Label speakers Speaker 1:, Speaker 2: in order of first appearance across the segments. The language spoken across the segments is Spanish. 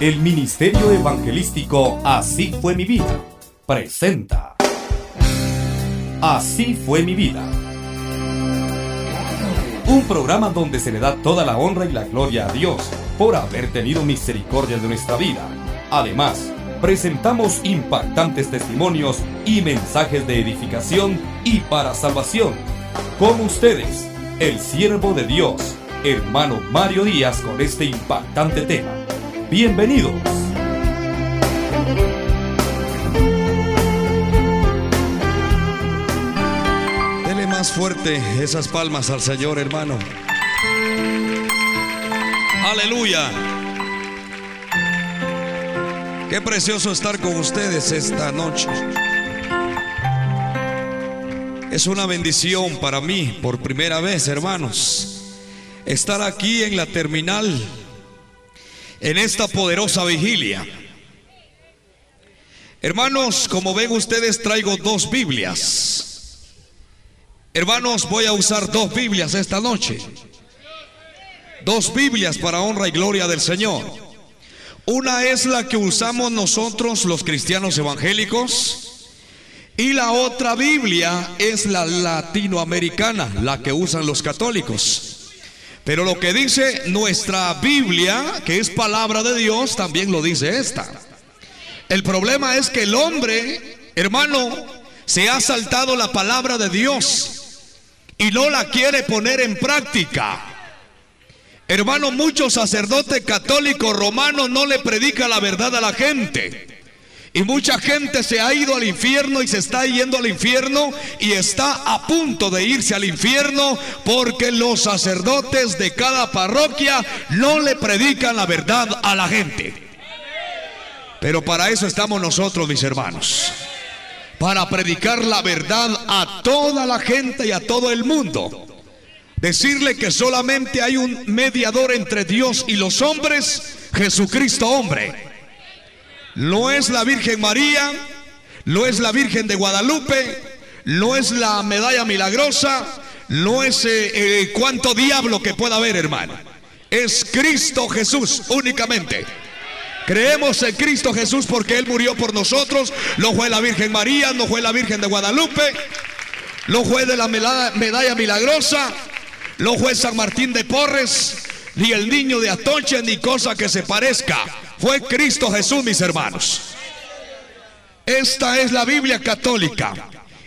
Speaker 1: El Ministerio Evangelístico Así fue mi vida presenta Así fue mi vida. Un programa donde se le da toda la honra y la gloria a Dios por haber tenido misericordia de nuestra vida. Además, presentamos impactantes testimonios y mensajes de edificación y para salvación. Con ustedes, el siervo de Dios, hermano Mario Díaz, con este impactante tema. Bienvenidos.
Speaker 2: Dele más fuerte esas palmas al Señor, hermano. Aleluya. Qué precioso estar con ustedes esta noche. Es una bendición para mí, por primera vez, hermanos, estar aquí en la terminal, en esta poderosa vigilia. Hermanos, como ven ustedes, traigo dos Biblias. Hermanos, voy a usar dos Biblias esta noche. Dos Biblias para honra y gloria del Señor. Una es la que usamos nosotros los cristianos evangélicos y la otra Biblia es la latinoamericana, la que usan los católicos. Pero lo que dice nuestra Biblia, que es palabra de Dios, también lo dice esta. El problema es que el hombre, hermano, se ha saltado la palabra de Dios y no la quiere poner en práctica. Hermano, muchos sacerdotes católicos romanos no le predican la verdad a la gente. Y mucha gente se ha ido al infierno y se está yendo al infierno y está a punto de irse al infierno porque los sacerdotes de cada parroquia no le predican la verdad a la gente. Pero para eso estamos nosotros, mis hermanos. Para predicar la verdad a toda la gente y a todo el mundo. Decirle que solamente hay un mediador entre Dios y los hombres, Jesucristo hombre. No es la Virgen María, no es la Virgen de Guadalupe, no es la medalla milagrosa, no es eh, eh, cuánto diablo que pueda haber, hermano. Es Cristo Jesús únicamente. Creemos en Cristo Jesús porque Él murió por nosotros. No fue la Virgen María, no fue la Virgen de Guadalupe, no fue de la medalla milagrosa, no fue San Martín de Porres, ni el niño de Atoche, ni cosa que se parezca. Fue Cristo Jesús, mis hermanos. Esta es la Biblia católica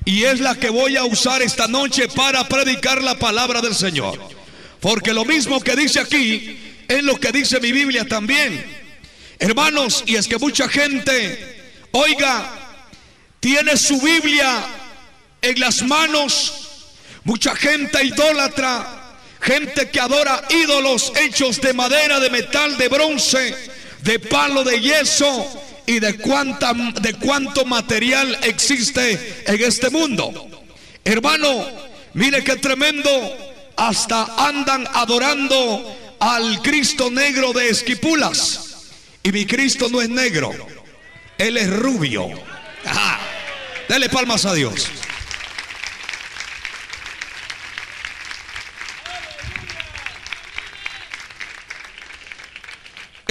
Speaker 2: y es la que voy a usar esta noche para predicar la palabra del Señor. Porque lo mismo que dice aquí es lo que dice mi Biblia también. Hermanos, y es que mucha gente, oiga, tiene su Biblia en las manos, mucha gente idólatra, Gente que adora ídolos hechos de madera, de metal, de bronce, de palo, de yeso y de, cuánta, de cuánto material existe en este mundo. Hermano, mire qué tremendo. Hasta andan adorando al Cristo negro de Esquipulas. Y mi Cristo no es negro, Él es rubio. Ajá. Dele palmas a Dios.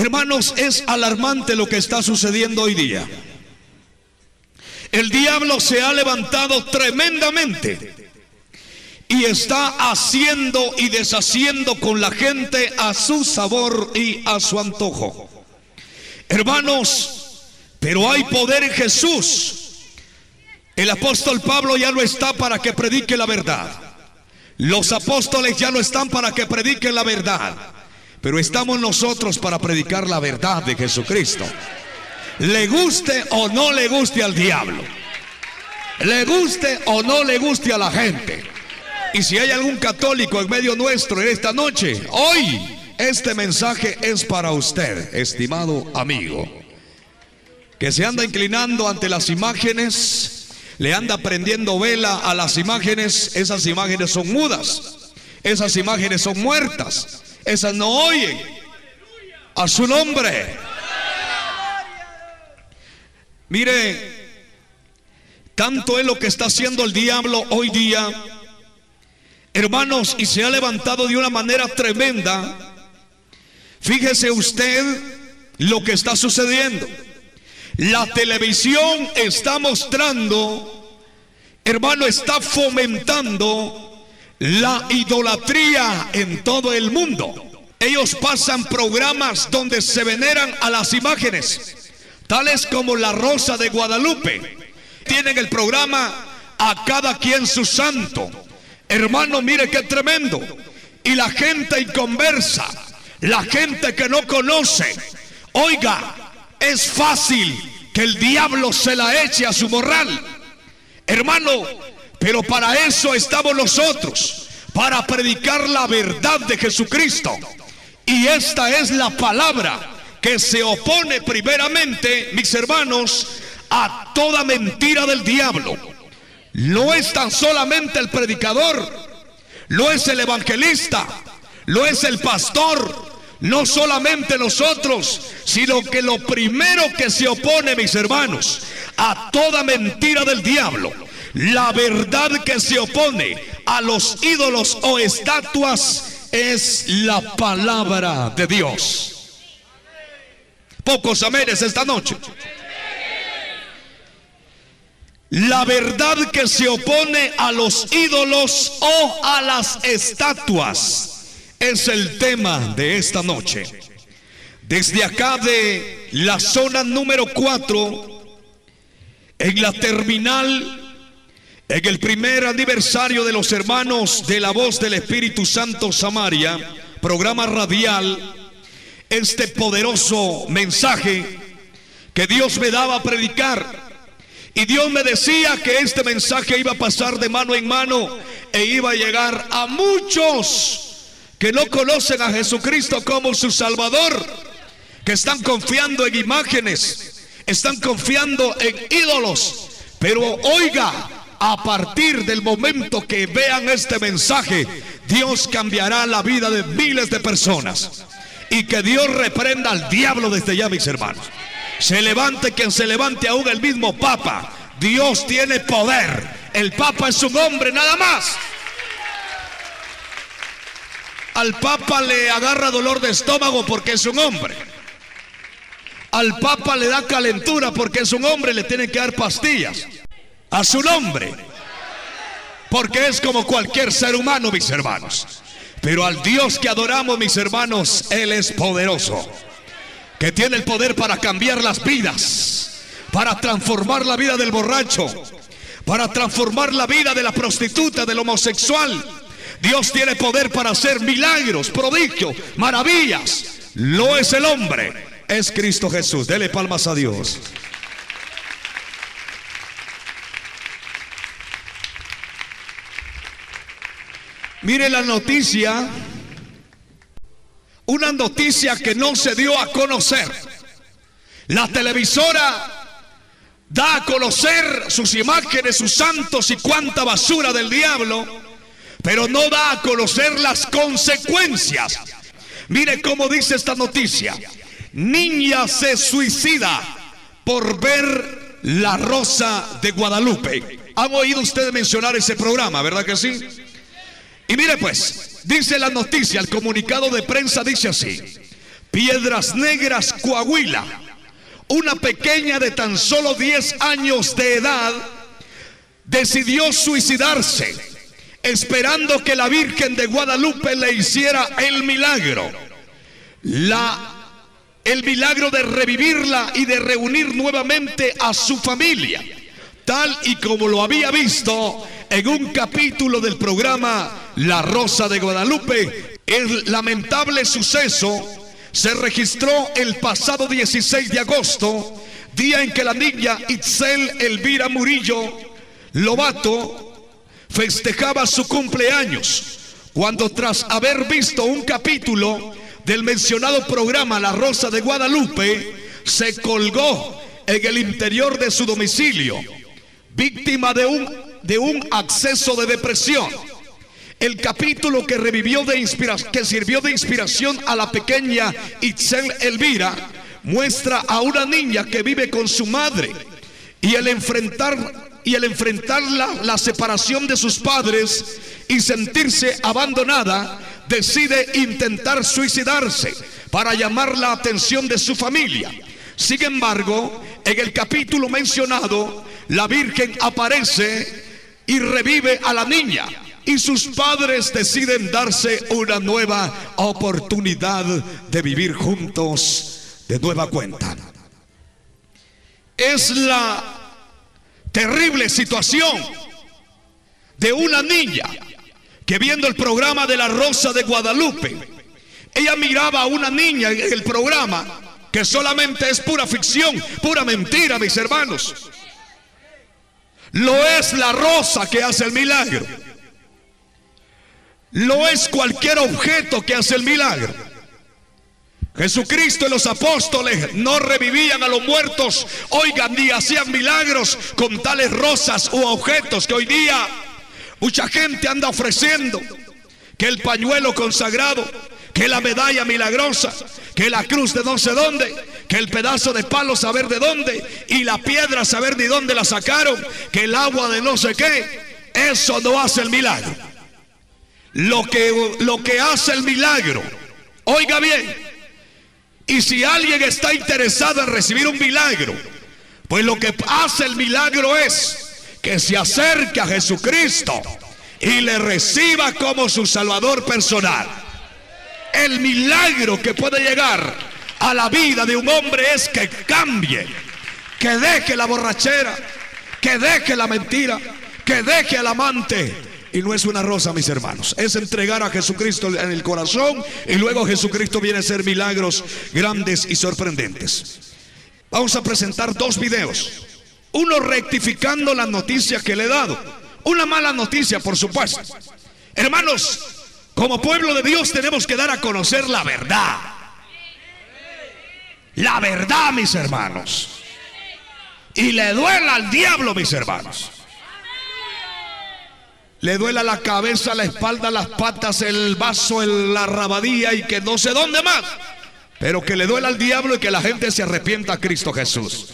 Speaker 2: Hermanos, es alarmante lo que está sucediendo hoy día. El diablo se ha levantado tremendamente y está haciendo y deshaciendo con la gente a su sabor y a su antojo. Hermanos, pero hay poder en Jesús. El apóstol Pablo ya no está para que predique la verdad. Los apóstoles ya no están para que prediquen la verdad. Pero estamos nosotros para predicar la verdad de Jesucristo. Le guste o no le guste al diablo. Le guste o no le guste a la gente. Y si hay algún católico en medio nuestro en esta noche, hoy este mensaje es para usted, estimado amigo. Que se anda inclinando ante las imágenes, le anda prendiendo vela a las imágenes, esas imágenes son mudas, esas imágenes son muertas. Esas no oyen a su nombre. Mire, tanto es lo que está haciendo el diablo hoy día, hermanos, y se ha levantado de una manera tremenda. Fíjese usted lo que está sucediendo. La televisión está mostrando, hermano, está fomentando la idolatría en todo el mundo. Ellos pasan programas donde se veneran a las imágenes, tales como la Rosa de Guadalupe. Tienen el programa a cada quien su santo. Hermano, mire qué tremendo. Y la gente inconversa, la gente que no conoce, oiga, es fácil que el diablo se la eche a su morral. Hermano, pero para eso estamos nosotros, para predicar la verdad de Jesucristo. Y esta es la palabra que se opone primeramente, mis hermanos, a toda mentira del diablo. No es tan solamente el predicador, lo es el evangelista, lo es el pastor, no solamente nosotros, sino que lo primero que se opone, mis hermanos, a toda mentira del diablo, la verdad que se opone a los ídolos o estatuas es la palabra de Dios. Pocos amenes esta noche. La verdad que se opone a los ídolos o a las estatuas es el tema de esta noche. Desde acá de la zona número 4, en la terminal, en el primer aniversario de los hermanos de la voz del Espíritu Santo Samaria, programa radial, este poderoso mensaje que Dios me daba a predicar. Y Dios me decía que este mensaje iba a pasar de mano en mano e iba a llegar a muchos que no conocen a Jesucristo como su Salvador, que están confiando en imágenes, están confiando en ídolos. Pero oiga, a partir del momento que vean este mensaje, Dios cambiará la vida de miles de personas. Y que Dios reprenda al diablo desde ya, mis hermanos. Se levante quien se levante aún el mismo Papa. Dios tiene poder. El Papa es un hombre nada más. Al Papa le agarra dolor de estómago porque es un hombre. Al Papa le da calentura porque es un hombre, le tienen que dar pastillas. A su nombre. Porque es como cualquier ser humano, mis hermanos. Pero al Dios que adoramos, mis hermanos, Él es poderoso. Que tiene el poder para cambiar las vidas. Para transformar la vida del borracho. Para transformar la vida de la prostituta, del homosexual Dios tiene poder para hacer milagros, prodigios, maravillas. Lo es el hombre, es Cristo Jesús. Dele palmas a Dios. Mire la noticia, una noticia que no se dio a conocer. La televisora da a conocer sus imágenes, sus santos y cuánta basura del diablo pero no da a conocer las consecuencias. Mire cómo dice esta noticia. Niña se suicida por ver la rosa de Guadalupe. ¿Han oído ustedes mencionar ese programa, verdad que sí? Y mire pues, dice la noticia, el comunicado de prensa dice así. Piedras Negras, Coahuila. Una pequeña de tan solo 10 años de edad decidió suicidarse esperando que la Virgen de Guadalupe le hiciera el milagro. La el milagro de revivirla y de reunir nuevamente a su familia, tal y como lo había visto en un capítulo del programa La Rosa de Guadalupe. El lamentable suceso se registró el pasado 16 de agosto, día en que la niña Itzel Elvira Murillo Lobato festejaba su cumpleaños cuando tras haber visto un capítulo del mencionado programa La Rosa de Guadalupe, se colgó en el interior de su domicilio, víctima de un, de un acceso de depresión. El capítulo que revivió de inspiración, que sirvió de inspiración a la pequeña Itzel Elvira, muestra a una niña que vive con su madre y el enfrentar y el enfrentar la, separación de sus padres y sentirse abandonada, decide intentar suicidarse. para llamar la atención de su familia. Sin embargo, en el capítulo mencionado, la Virgen aparece y revive a la niña y sus padres deciden darse una nueva oportunidad de vivir juntos de nueva cuenta. Es la terrible situación de una niña que viendo el programa de la Rosa de Guadalupe, ella miraba a una niña en el programa que solamente es pura ficción, pura mentira, mis hermanos. Lo es la rosa que hace el milagro. Lo es cualquier objeto que hace el milagro. Jesucristo y los apóstoles no revivían a los muertos, oigan, ni hacían milagros con tales rosas u objetos que hoy día mucha gente anda ofreciendo. Que el pañuelo consagrado, que la medalla milagrosa, que la cruz de no sé dónde, que el pedazo de palo saber de dónde y la piedra saber de dónde la sacaron, que el agua de no sé qué, eso no hace el milagro. Lo que, lo que hace el milagro, oiga bien, y si alguien está interesado en recibir un milagro, pues lo que hace el milagro es que se acerque a Jesucristo y le reciba como su Salvador personal. El milagro que puede llegar a la vida de un hombre es que cambie, que deje la borrachera, que deje la mentira, que deje al amante, y no es una rosa, mis hermanos. Es entregar a Jesucristo en el corazón y luego Jesucristo viene a hacer milagros grandes y sorprendentes. Vamos a presentar dos videos. Uno rectificando la noticia que le he dado. Una mala noticia, por supuesto. Hermanos, como pueblo de Dios tenemos que dar a conocer la verdad. La verdad, mis hermanos. Y le duela al diablo, mis hermanos le duela la cabeza, la espalda, las patas, el vaso, la rabadía y que no sé dónde más. Pero que le duela al diablo y que la gente se arrepienta a Cristo Jesús.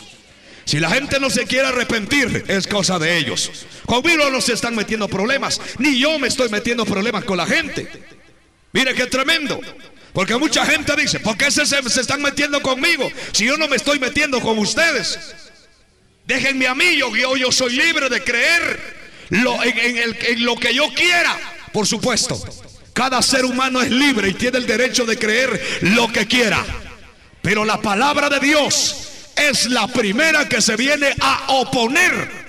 Speaker 2: Si la gente no se quiere arrepentir, es cosa de ellos. Conmigo no se están metiendo problemas, ni yo me estoy metiendo problemas con la gente. Mire qué tremendo. Porque mucha gente dice, ¿por qué se, se, están metiendo conmigo si yo no me estoy metiendo con ustedes? Déjenme a mí, yo, yo soy libre de creer lo, en, lo que yo quiera. Por supuesto, cada ser humano es libre y tiene el derecho de creer lo que quiera. Pero la palabra de Dios es la primera que se viene a oponer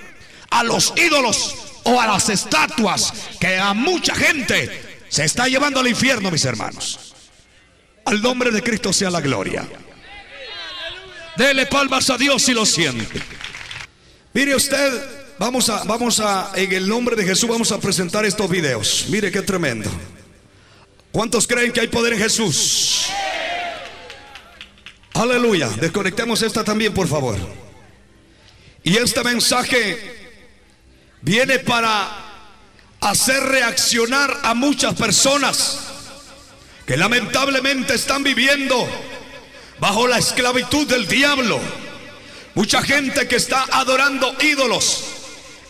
Speaker 2: a los ídolos o a las estatuas que a mucha gente se está llevando al infierno, mis hermanos. Al nombre de Cristo sea la gloria. Dele palmas a Dios si lo siente. Mire usted, Vamos a, vamos a, en el nombre de Jesús, vamos a presentar estos videos. Mire qué tremendo. ¿Cuántos creen que hay poder en Jesús? Aleluya. Desconectemos esta también, por favor. Y este mensaje viene para hacer reaccionar a muchas personas que lamentablemente están viviendo bajo la esclavitud del diablo. Mucha gente que está adorando ídolos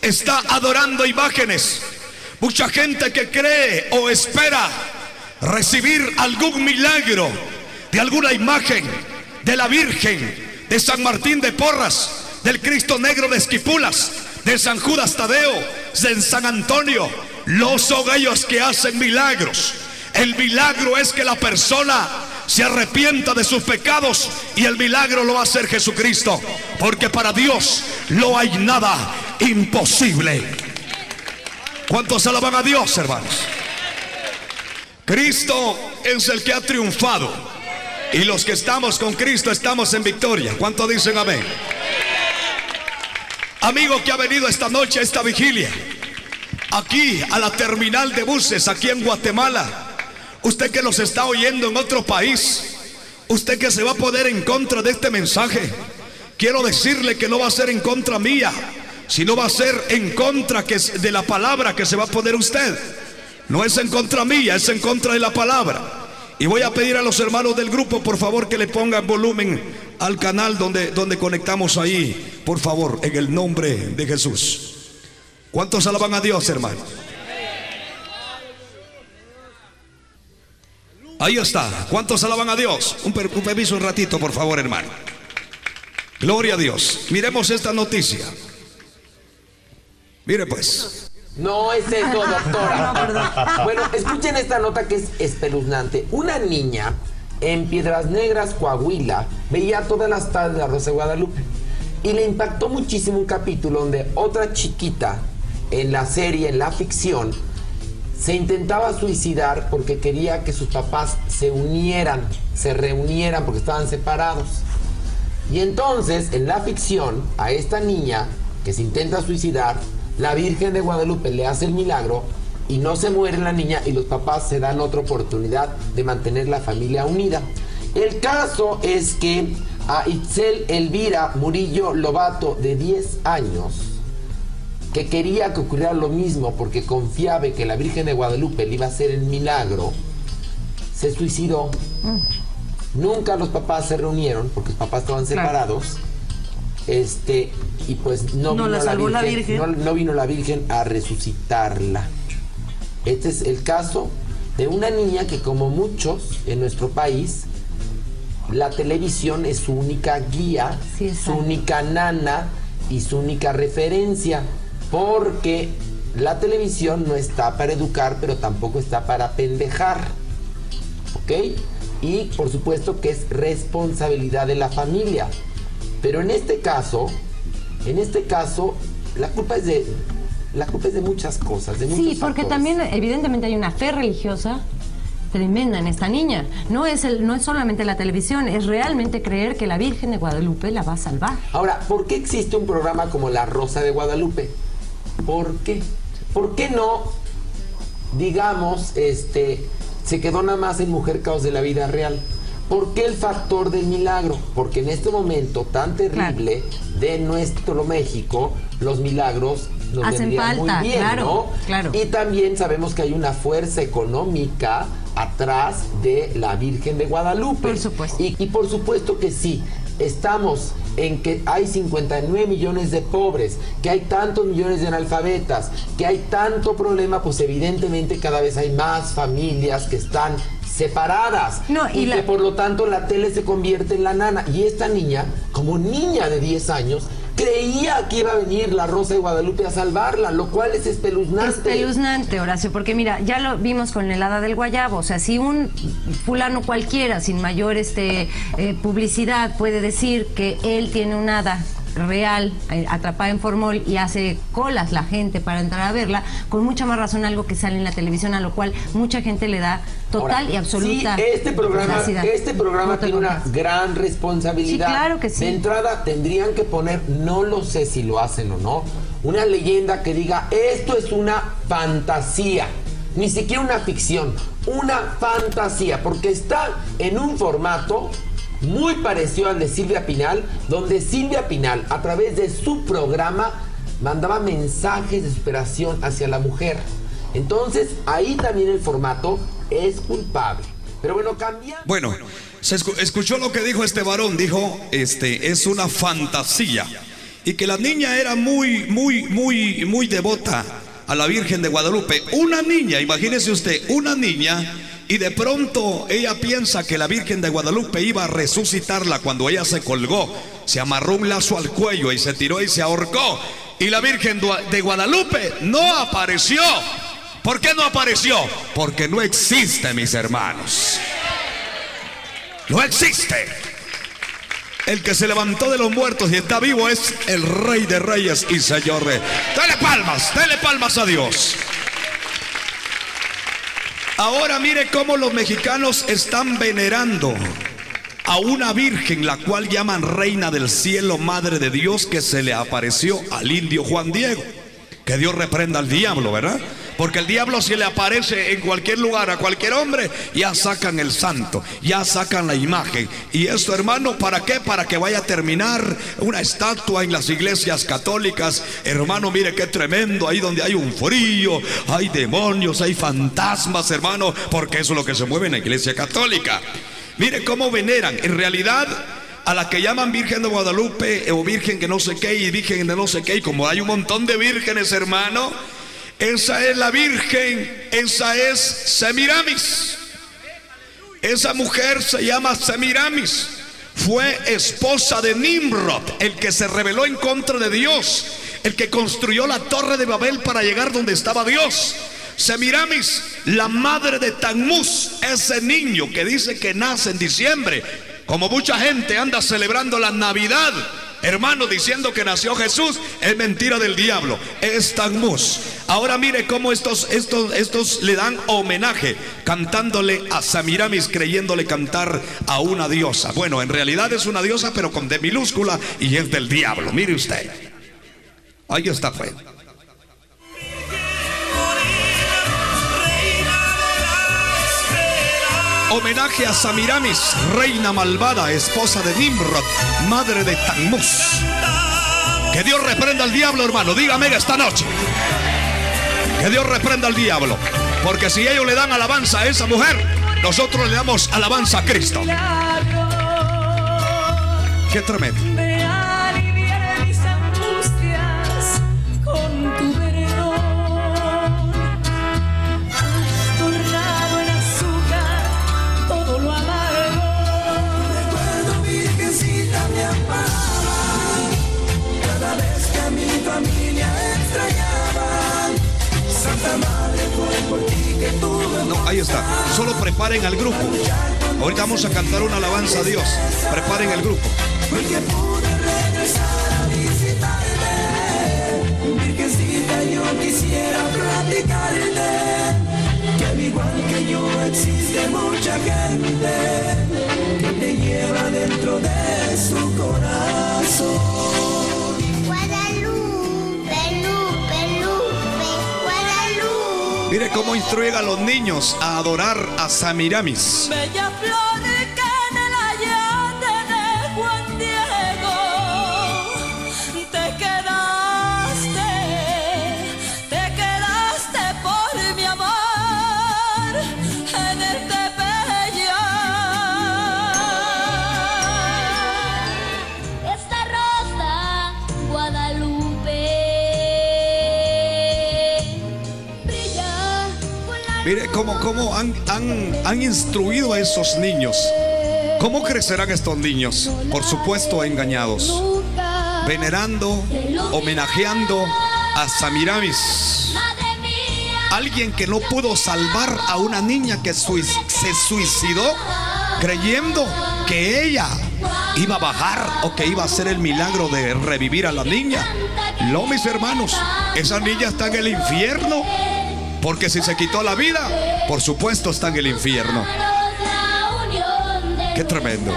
Speaker 2: está adorando imágenes. Mucha gente que cree o espera recibir algún milagro de alguna imagen de la Virgen, de San Martín de Porras, del Cristo Negro de Esquipulas, de San Judas Tadeo, de San Antonio. Los son ellos que hacen milagros. El milagro es que la persona se arrepienta de sus pecados y el milagro lo va a hacer Jesucristo. Porque para Dios no hay nada imposible. ¿Cuántos alaban a Dios, hermanos? Cristo es el que ha triunfado. Y los que estamos con Cristo estamos en victoria. ¿Cuántos dicen amén? Amigo que ha venido esta noche a esta vigilia, aquí a la terminal de buses, aquí en Guatemala, usted que nos está oyendo en otro país, usted que se va a poner en contra de este mensaje, quiero decirle que no va a ser en contra mía, si no va a ser en contra que de la palabra que se va a poner usted. No es en contra mía, es en contra de la palabra. Y voy a pedir a los hermanos del grupo, por favor, que le pongan volumen al canal donde, donde conectamos ahí, por favor, en el nombre de Jesús. ¿Cuántos alaban a Dios, hermanos? Ahí está. ¿Cuántos alaban a Dios? Un, permiso un ratito, por favor, hermano. Gloria a Dios. Miremos esta noticia. Mire pues.
Speaker 3: No es eso, doctora. bueno, escuchen esta nota que es espeluznante. Una niña en Piedras Negras, Coahuila, veía todas las tardes la Rosa de Guadalupe. Y le impactó muchísimo un capítulo donde otra chiquita en la serie, en la ficción, se intentaba suicidar porque quería que sus papás se unieran, se reunieran porque estaban separados. Y entonces, en la ficción, a esta niña que se intenta suicidar, la Virgen de Guadalupe le hace el milagro y no se muere la niña y los papás se dan otra oportunidad de mantener la familia unida. El caso es que a Itzel Elvira Murillo Lobato, de 10 años, que quería que ocurriera lo mismo porque confiaba que la Virgen de Guadalupe le iba a hacer el milagro, se suicidó. Mm. Nunca los papás se reunieron porque los papás estaban separados. Este, y pues no, vino la Virgen, No, vino la Virgen a resucitarla. Este es el caso de una niña que como muchos en nuestro país, la televisión es su única guía, su única nana y su única referencia porque la televisión no está para educar, pero tampoco está para pendejar. ¿Ok? Y por supuesto que es responsabilidad de la familia. Pero en este caso, en este caso, la culpa es de la culpa es de muchas cosas, de
Speaker 4: Sí, porque también evidentemente hay una fe religiosa tremenda en esta niña. No es, el, no es solamente la televisión, es realmente creer que la Virgen de Guadalupe la va a salvar.
Speaker 3: Ahora, ¿por qué existe un programa como La Rosa de Guadalupe? ¿Por qué? ¿Por qué no, digamos, este, se quedó nada más en Mujer Caos de la vida real? ¿Por qué el factor del milagro? Porque en este momento tan terrible de nuestro México, los milagros nos Hacen falta, muy bien, claro, Claro. Y también sabemos que hay una fuerza económica atrás de la Virgen de Guadalupe.
Speaker 4: Por supuesto.
Speaker 3: y por supuesto que sí, estamos en que hay 59 millones de pobres, que hay tantos millones de analfabetas, que hay tanto problema, pues evidentemente cada vez hay más familias que están separadas y, que por lo tanto la tele se convierte en la nana. Y esta niña, como niña de 10 años, creía que iba a venir la Rosa de Guadalupe a salvarla, lo cual es espeluznante.
Speaker 4: Espeluznante, Horacio, porque mira, ya lo vimos con el hada del guayabo, o sea, si un fulano cualquiera, sin mayor este, eh, publicidad, puede decir que él tiene un hada real, eh, atrapada en formol y hace colas la gente para entrar a verla, con mucha más razón algo que sale en la televisión, a lo cual mucha gente le da total y absoluta.
Speaker 3: Sí, este programa, este programa tiene una gran responsabilidad.
Speaker 4: Sí, claro que sí.
Speaker 3: De entrada tendrían que poner, no lo sé si lo hacen o no, una leyenda que diga esto es una fantasía. Ni siquiera una ficción, una fantasía, porque está en un formato muy parecido al de Silvia Pinal, donde Silvia Pinal, a través de su programa, mandaba mensajes de superación hacia la mujer. Entonces, ahí también el formato es culpable. Pero bueno, cambia.
Speaker 2: Bueno, se escuchó lo que dijo este varón, dijo, este, es una fantasía. Y que la niña era muy, muy, muy, muy devota a la Virgen de Guadalupe. Una niña, imagínese usted, una niña y de pronto ella piensa que la Virgen de Guadalupe iba a resucitarla cuando ella se colgó. Se amarró un lazo al cuello y se tiró y se ahorcó. Y la Virgen de Guadalupe no apareció. ¿Por qué no apareció? Porque no existe, mis hermanos. No existe. El que se levantó de los muertos y está vivo es el Rey de Reyes y Señor de. Dale palmas, dale palmas a Dios. Ahora mire cómo los mexicanos están venerando a una virgen, la cual llaman reina del cielo, madre de Dios, que se le apareció al indio Juan Diego. Que Dios reprenda al diablo, ¿verdad? Porque el diablo si le aparece en cualquier lugar a cualquier hombre, ya sacan el santo, ya sacan la imagen. Y esto, hermano, ¿para qué? Para que vaya a terminar una estatua en las iglesias católicas. Hermano, mire qué tremendo, ahí donde hay un frío, hay demonios, hay fantasmas, hermano, porque eso es lo que se mueve en la iglesia católica. Mire cómo veneran. En realidad, a la que llaman Virgen de Guadalupe o Virgen que no sé qué y Virgen de no sé qué, y como hay un montón de vírgenes, hermano, esa es la Virgen, esa es Semiramis. Esa mujer se llama Semiramis. Fue esposa de Nimrod, el que se rebeló en contra de Dios, el que construyó la torre de Babel para llegar donde estaba Dios. Semiramis, la madre de Tammuz, ese niño que dice que nace en diciembre, como mucha gente anda celebrando la Navidad, hermano, diciendo que nació Jesús, es mentira del diablo, es. Ahora mire cómo estos, estos, estos le dan homenaje, cantándole a Semiramis, creyéndole cantar a una diosa. Bueno, en realidad es una diosa, pero con D minúscula y es del diablo. Mire usted. Ahí está, pues. Homenaje a Samiramis, reina malvada, esposa de Nimrod, madre de Tammuz. Que Dios reprenda al diablo, hermano. Dígame esta noche. Que Dios reprenda al diablo. Porque si ellos le dan alabanza a esa mujer, nosotros le damos alabanza a Cristo. Qué tremendo. Ahí está. Solo preparen al grupo. Ahorita vamos a cantar una alabanza a Dios. Preparen el grupo.
Speaker 5: Porque pude regresar a visitarte Virgencita yo quisiera platicarte Que al igual que yo existe mucha gente Que te lleva dentro de su corazón
Speaker 2: Mire cómo instruyen a los niños a adorar a Samiramis.
Speaker 6: Bella flor
Speaker 2: Mire cómo, cómo han, han, han instruido a esos niños. ¿Cómo crecerán estos niños? Por supuesto, engañados. Venerando, homenajeando a Samiramis. Alguien que no pudo salvar a una niña que se suicidó creyendo que ella iba a bajar o que iba a hacer el milagro de revivir a la niña. No, mis hermanos, esa niña está en el infierno. Porque si se quitó la vida, por supuesto está en el infierno. Qué tremendo.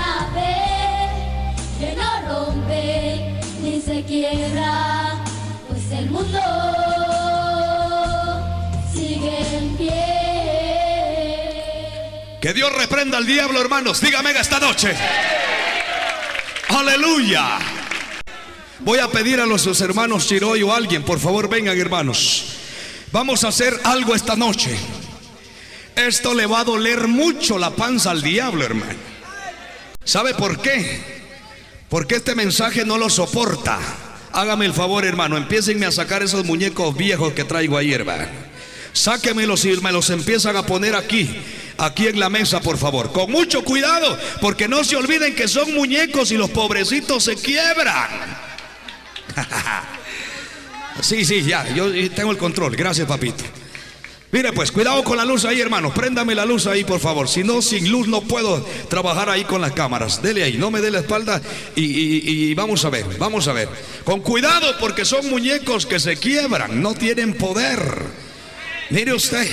Speaker 7: Que
Speaker 2: Dios reprenda al diablo, hermanos. Dígame esta noche. Aleluya. Voy a pedir a los hermanos Chiroy o alguien, por favor, vengan, hermanos. Vamos a hacer algo esta noche. Esto le va a doler mucho la panza al diablo, hermano. ¿Sabe por qué? Porque este mensaje no lo soporta. Hágame el favor, hermano. Empiecenme a sacar esos muñecos viejos que traigo ahí, hermano. Sáquemelos y me los empiezan a poner aquí, aquí en la mesa, por favor. Con mucho cuidado, porque no se olviden que son muñecos y los pobrecitos se quiebran. Sí, sí, ya, yo tengo el control. Gracias, papito. Mire, pues, cuidado con la luz ahí, hermano. Préndame la luz ahí, por favor. Si no, sin luz no puedo trabajar ahí con las cámaras. Dele ahí, no me dé la espalda y, y- y vamos a ver, vamos a ver. Con cuidado, porque son muñecos que se quiebran, no tienen poder. Mire usted,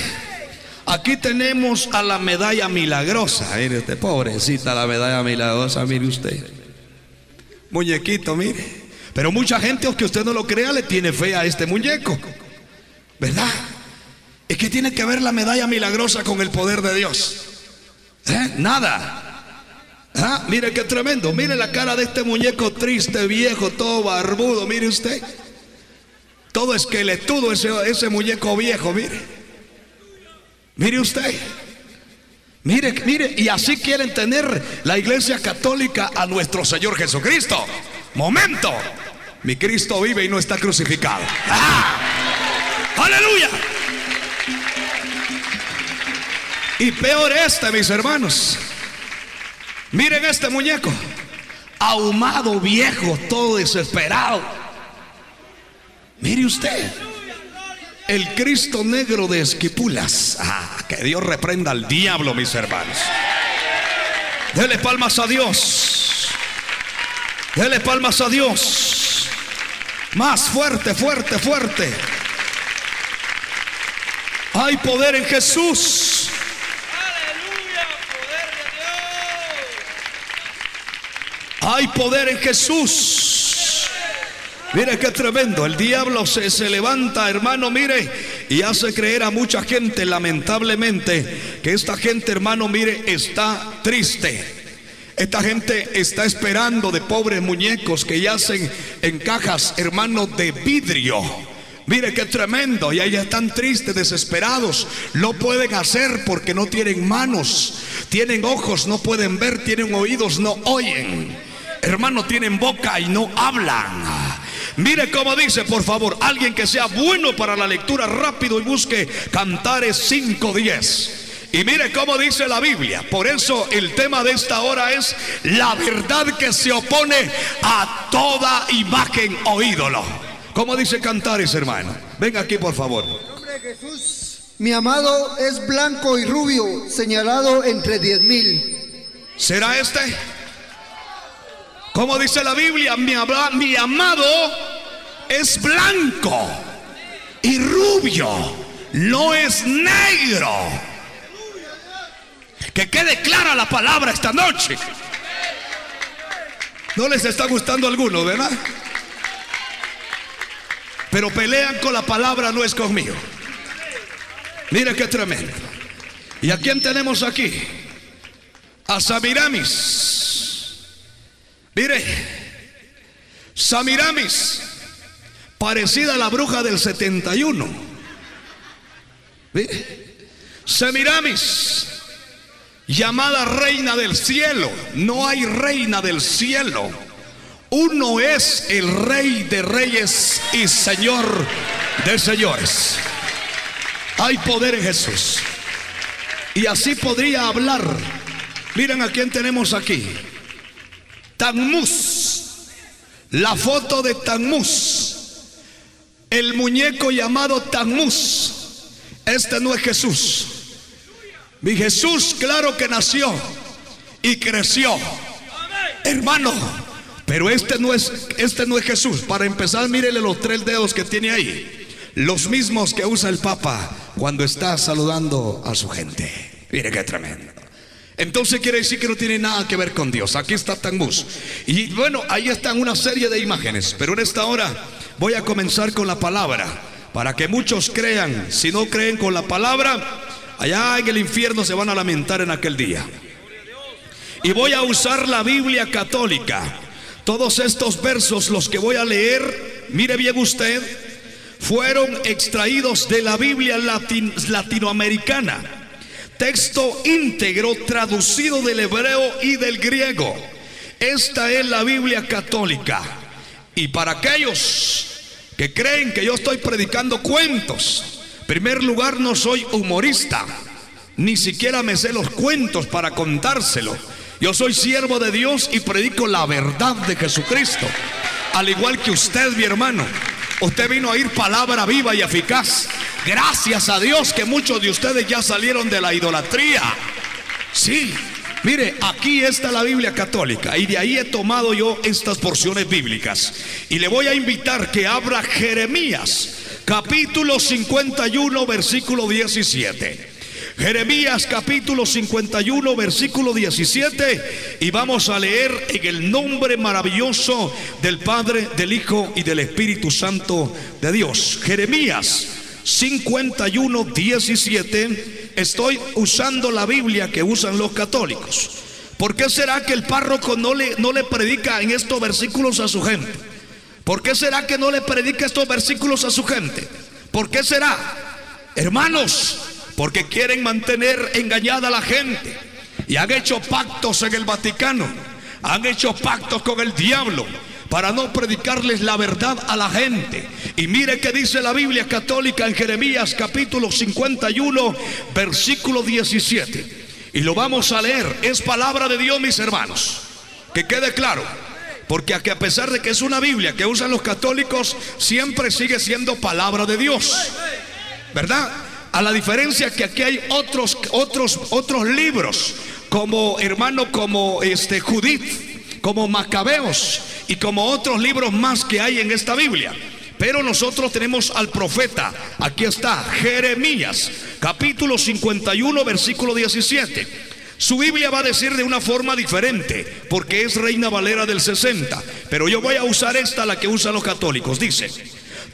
Speaker 2: aquí tenemos a la medalla milagrosa. Mire usted, pobrecita la medalla milagrosa, mire usted. Muñequito, mire. Pero mucha gente, aunque usted no lo crea, le tiene fe a este muñeco. ¿Verdad? Es que tiene que ver la medalla milagrosa con el poder de Dios. ¿Eh? Nada. Ah, Mire qué tremendo. Mire la cara de este muñeco triste, viejo, todo barbudo. Mire usted. Todo esqueletudo ese, ese muñeco viejo, mire. Mire usted. Mire, mire, y así quieren tener la iglesia católica a nuestro Señor Jesucristo. Momento. Mi Cristo vive y no está crucificado. ¡Ah! Aleluya. Y peor este, mis hermanos. Miren este muñeco. Ahumado, viejo, todo desesperado. Mire usted. El Cristo negro de Esquipulas. Ah, que Dios reprenda al diablo, mis hermanos. Dele palmas a Dios. Dele palmas a Dios. Más fuerte, fuerte, fuerte. Hay poder en Jesús. Hay poder en Jesús. Mire qué tremendo. El diablo se, se levanta, hermano, mire, y hace creer a mucha gente, lamentablemente, que esta gente, hermano, mire, está triste. Esta gente está esperando de pobres muñecos que yacen en cajas, hermano, de vidrio. Mire qué tremendo. Y ahí están tristes, desesperados. No pueden hacer porque no tienen manos. Tienen ojos, no pueden ver. Tienen oídos, no oyen. Hermano, tienen boca y no hablan. Mire cómo dice, por favor, alguien que sea bueno para la lectura rápido y busque Cantares 5.10. Y mire cómo dice la Biblia. Por eso el tema de esta hora es la verdad que se opone a toda imagen o ídolo. ¿Cómo dice Cantares, hermano? Venga aquí, por favor.
Speaker 8: nombre de Jesús, mi amado es blanco y rubio, señalado entre diez mil.
Speaker 2: ¿Será este? ¿Cómo dice la Biblia? Mi, mi amado es blanco y rubio, no es negro. Que quede clara la palabra esta noche. No les está gustando a algunos, ¿verdad? Pero pelean con la palabra, no es conmigo. Mire qué tremendo. ¿Y a quién tenemos aquí? A Samiramis. Mire, Samiramis, parecida a la bruja del 71. Mire, Semiramis, llamada reina del cielo. No hay reina del cielo. Uno es el rey de reyes y señor de señores. Hay poder en Jesús. Y así podría hablar. Miren a quién tenemos aquí. Tanmus. La foto de Tanmus. El muñeco llamado Tanmus. Este no es Jesús. Mi Jesús, claro que nació y creció. Hermano, pero este no es este no es Jesús. Para empezar, mírele los tres dedos que tiene ahí. Los mismos que usa el Papa cuando está saludando a su gente. Mire qué tremendo. Entonces quiere decir que no tiene nada que ver con Dios. Aquí está Tangus. Y bueno, ahí están una serie de imágenes. Pero en esta hora voy a comenzar con la palabra. Para que muchos crean. Si no creen con la palabra, allá en el infierno se van a lamentar en aquel día. Y voy a usar la Biblia católica. Todos estos versos, los que voy a leer, mire bien usted, fueron extraídos de la Biblia latin- latinoamericana. Texto íntegro traducido del hebreo y del griego. Esta es la Biblia católica. Y para aquellos que creen que yo estoy predicando cuentos, en primer lugar no soy humorista, ni siquiera me sé los cuentos para contárselo. Yo soy siervo de Dios y predico la verdad de Jesucristo. Al igual que usted, mi hermano. Usted vino a oír palabra viva y eficaz. Gracias a Dios que muchos de ustedes ya salieron de la idolatría. Sí, mire, aquí está la Biblia católica y de ahí he tomado yo estas porciones bíblicas. Y le voy a invitar que abra Jeremías, capítulo 51, versículo 17. Jeremías capítulo 51 versículo 17 y vamos a leer en el nombre maravilloso del Padre, del Hijo y del Espíritu Santo de Dios. Jeremías 51 17 estoy usando la Biblia que usan los católicos. ¿Por qué será que el párroco no le, no le predica en estos versículos a su gente? ¿Por qué será que no le predica estos versículos a su gente? ¿Por qué será? Hermanos, porque quieren mantener engañada a la gente y han hecho pactos en el Vaticano, han hecho pactos con el diablo para no predicarles la verdad a la gente. Y mire que dice la Biblia católica en Jeremías capítulo 51, versículo 17. Y lo vamos a leer. Es palabra de Dios, mis hermanos. Que quede claro. Porque a pesar de que es una Biblia que usan los católicos, siempre sigue siendo palabra de Dios. ¿Verdad? A la diferencia que aquí hay otros, otros, otros libros, como hermano, como este Judith, como Macabeos y como otros libros más que hay en esta Biblia. Pero nosotros tenemos al profeta, aquí está, Jeremías, capítulo 51, versículo 17. Su Biblia va a decir de una forma diferente, porque es Reina Valera del 60. Pero yo voy a usar esta, la que usan los católicos. Dice,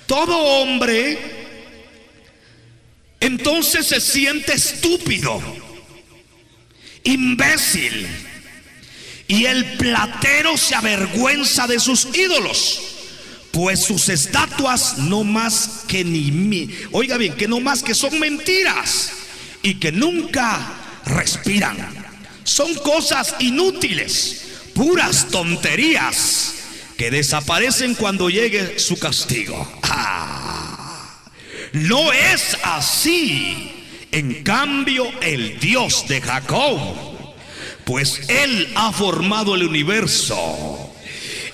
Speaker 2: todo hombre entonces se siente estúpido, imbécil, y el platero se avergüenza de sus ídolos. Pues sus estatuas no más que ni mi, oiga bien, que no más que son mentiras y que nunca respiran. Son cosas inútiles, puras tonterías que desaparecen cuando llegue su castigo. Ah, no es así. En cambio, el Dios de Jacob, pues Él ha formado el universo.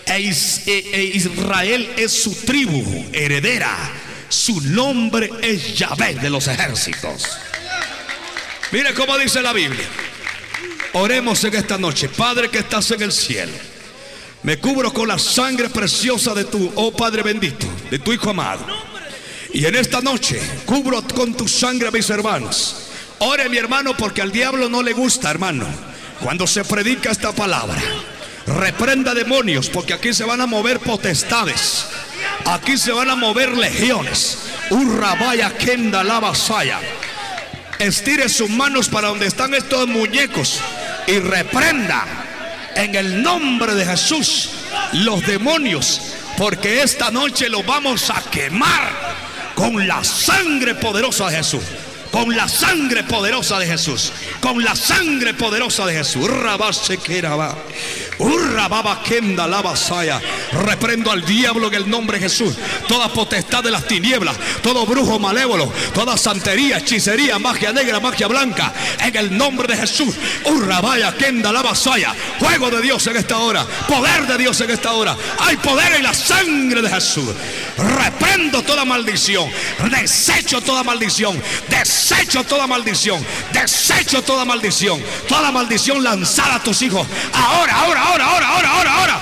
Speaker 2: E e- e Israel es su tribu heredera. Su nombre es Yahvé de los ejércitos. Mire cómo dice la Biblia. Oremos en esta noche. Padre que estás en el cielo. Me cubro con la sangre preciosa de tu, oh Padre bendito, de tu Hijo amado. Y en esta noche cubro con tu sangre a mis hermanos. Ore mi hermano porque al diablo no le gusta, hermano, cuando se predica esta palabra. Reprenda demonios porque aquí se van a mover potestades. Aquí se van a mover legiones. Urrabaya kenda lavasaya. Estire sus manos para donde están estos muñecos y reprenda en el nombre de Jesús los demonios, porque esta noche los vamos a quemar con la sangre poderosa de Jesús. Con la sangre poderosa de Jesús. Con la sangre poderosa de Jesús. Rabase keraba. Urrababa kenda lavasaya. Reprendo al diablo en el nombre de Jesús. Toda potestad de las tinieblas. Todo brujo malévolo. Toda santería, hechicería, magia negra, magia blanca. En el nombre de Jesús. Urrabaya kenda lavasaya. Fuego de Dios en esta hora. Poder de Dios en esta hora. Hay poder en la sangre de Jesús. Reprendo toda maldición. Desecho toda maldición. Desecho toda maldición. Desecho toda maldición. Toda maldición lanzada a tus hijos. Ahora, ahora, ahora, ahora, ahora, ahora, ahora.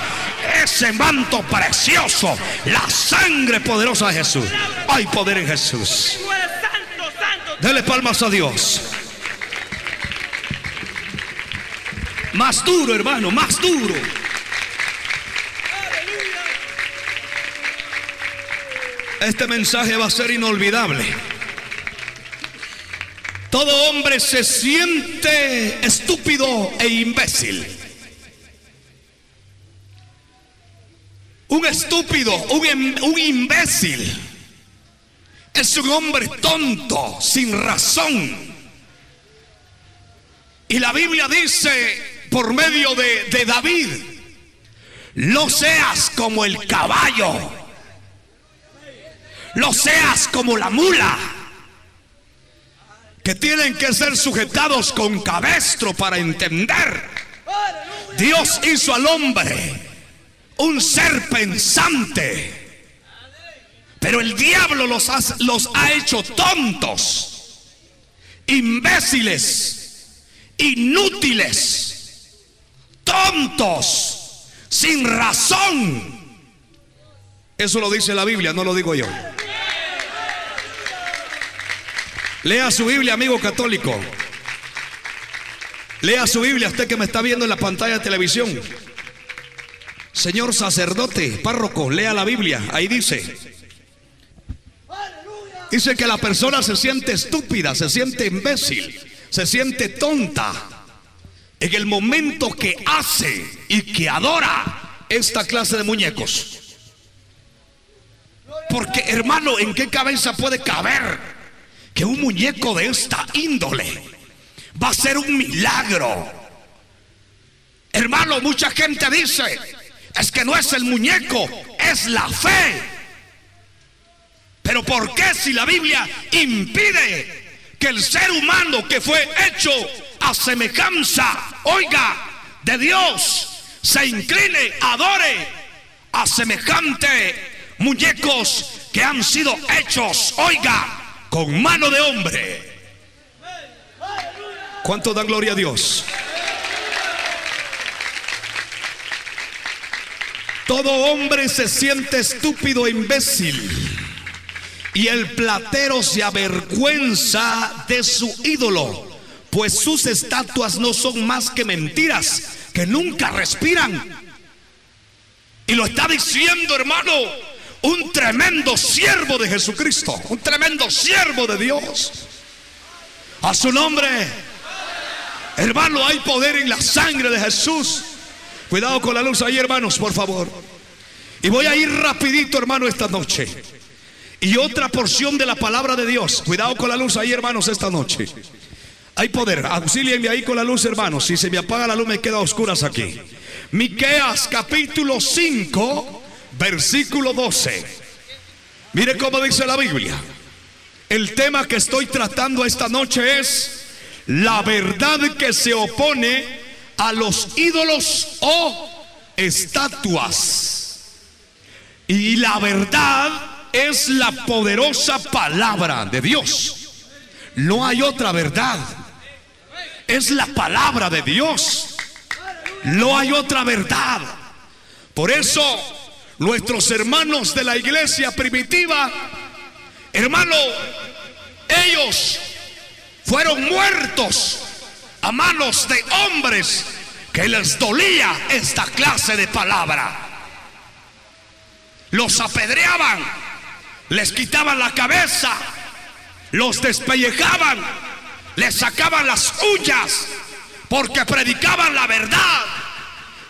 Speaker 2: Ese manto precioso. La sangre poderosa de Jesús. Hay poder en Jesús. Dele palmas a Dios. Más duro, hermano, más duro. Este mensaje va a ser inolvidable. Todo hombre se siente estúpido e imbécil. Un estúpido, un, un imbécil, es un hombre tonto, sin razón. Y la Biblia dice por medio de, de David, no seas como el caballo, no seas como la mula, que tienen que ser sujetados con cabestro para entender. Dios hizo al hombre un ser pensante, pero el diablo los ha, hecho tontos, imbéciles, inútiles, tontos, sin razón. Eso lo dice la Biblia, no lo digo yo. Lea su Biblia, amigo católico. Lea su Biblia, usted que me está viendo en la pantalla de televisión. Señor sacerdote, párroco, lea la Biblia. Ahí dice. Dice que la persona se siente estúpida, se siente imbécil, se siente tonta en el momento que hace y que adora esta clase de muñecos. Porque hermano, ¿en qué cabeza puede caber que un muñeco de esta índole va a ser un milagro? Hermano, mucha gente dice Es que no es el muñeco, es la fe. Pero ¿por qué si la Biblia impide que el ser humano que fue hecho a semejanza, oiga, de Dios, se incline, adore a semejante muñecos que han sido hechos, oiga, con mano de hombre? ¿Cuánto dan gloria a Dios? Todo hombre se siente estúpido e imbécil. Y el platero se avergüenza de su ídolo, pues sus estatuas no son más que mentiras que nunca respiran. Y lo está diciendo, hermano, un tremendo siervo de Jesucristo, un tremendo siervo de Dios. A su nombre, hermano, hay poder en la sangre de Jesús. Cuidado con la luz ahí, hermanos, por favor. Y voy a ir rapidito, hermano, esta noche. Y otra porción de la palabra de Dios. Cuidado con la luz ahí, hermanos, esta noche. Hay poder. Auxílienme ahí con la luz, hermanos. Si se me apaga la luz, me queda a oscuras aquí. Miqueas capítulo 5, versículo 12. Mire cómo dice la Biblia. El tema que estoy tratando esta noche es la verdad que se opone a los ídolos o estatuas. Y la verdad es la poderosa palabra de Dios. No hay otra verdad. Es la palabra de Dios. No hay otra verdad. Por eso nuestros hermanos de la iglesia primitiva, hermano, ellos fueron muertos a manos de hombres que les dolía esta clase de palabra. Los apedreaban, les quitaban la cabeza, los despellejaban, les sacaban las uñas, porque predicaban la verdad.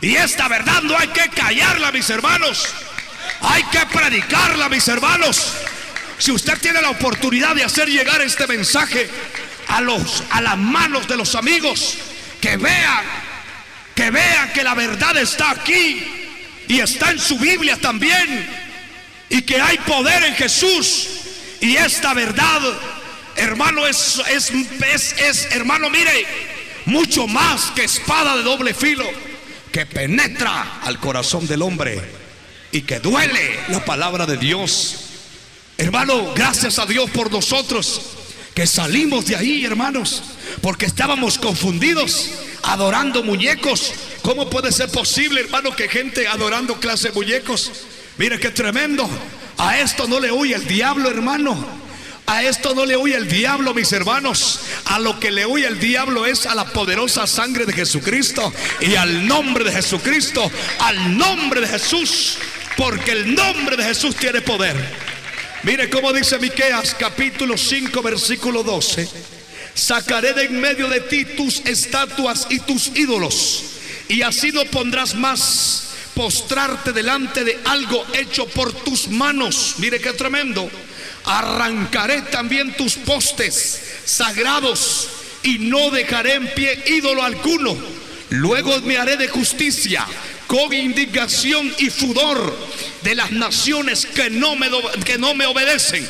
Speaker 2: Y esta verdad no hay que callarla, mis hermanos. Hay que predicarla, mis hermanos. Si usted tiene la oportunidad de hacer llegar este mensaje a los a las manos de los amigos, que vean, que vean que la verdad está aquí y está en su Biblia también y que hay poder en Jesús y esta verdad, hermano, es, es, es, es hermano, mire, mucho más que espada de doble filo que penetra al corazón del hombre y que duele la palabra de Dios. Hermano, gracias a Dios por nosotros que salimos de ahí, hermanos, porque estábamos confundidos adorando muñecos. ¿Cómo puede ser posible, hermano, que gente adorando clase de muñecos? Mire qué tremendo. A esto no le huye el diablo, hermano. A esto no le huye el diablo, mis hermanos. A lo que le huye el diablo es a la poderosa sangre de Jesucristo y al nombre de Jesucristo, al nombre de Jesús, porque el nombre de Jesús tiene poder. Mire cómo dice Miqueas capítulo 5 versículo 12. Sacaré de en medio de ti tus estatuas y tus ídolos, y así no pondrás más postrarte delante de algo hecho por tus manos. Mire qué tremendo. Arrancaré también tus postes sagrados y no dejaré en pie ídolo alguno. Luego me haré de justicia con indignación y fudor de las naciones que no me, que no me obedecen.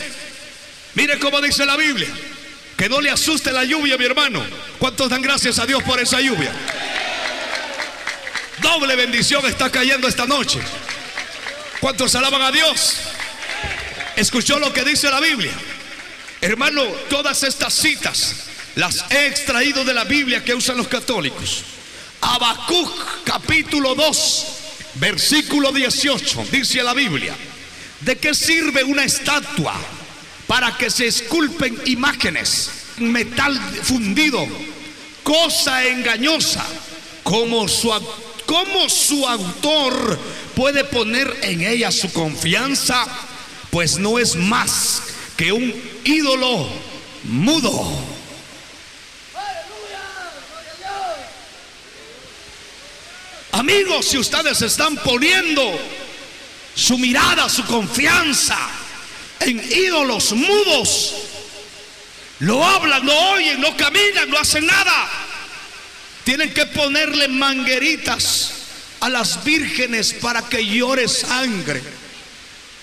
Speaker 2: Mire cómo dice la Biblia. Que no le asuste la lluvia, mi hermano. ¿Cuántos dan gracias a Dios por esa lluvia? Doble bendición está cayendo esta noche. ¿Cuántos alaban a Dios? ¿Escuchó lo que dice la Biblia? Hermano, todas estas citas las he extraído de la Biblia que usan los católicos. Habacuc capítulo 2, versículo 18, dice la Biblia. ¿De qué sirve una estatua? Para que se esculpen imágenes, metal fundido, cosa engañosa, como su, como su autor puede poner en ella su confianza, pues no es más que un ídolo mudo. Amigos, si ustedes están poniendo su mirada, su confianza en ídolos mudos, no hablan, no oyen, no caminan, no hacen nada. Tienen que ponerle mangueritas a las vírgenes para que llore sangre.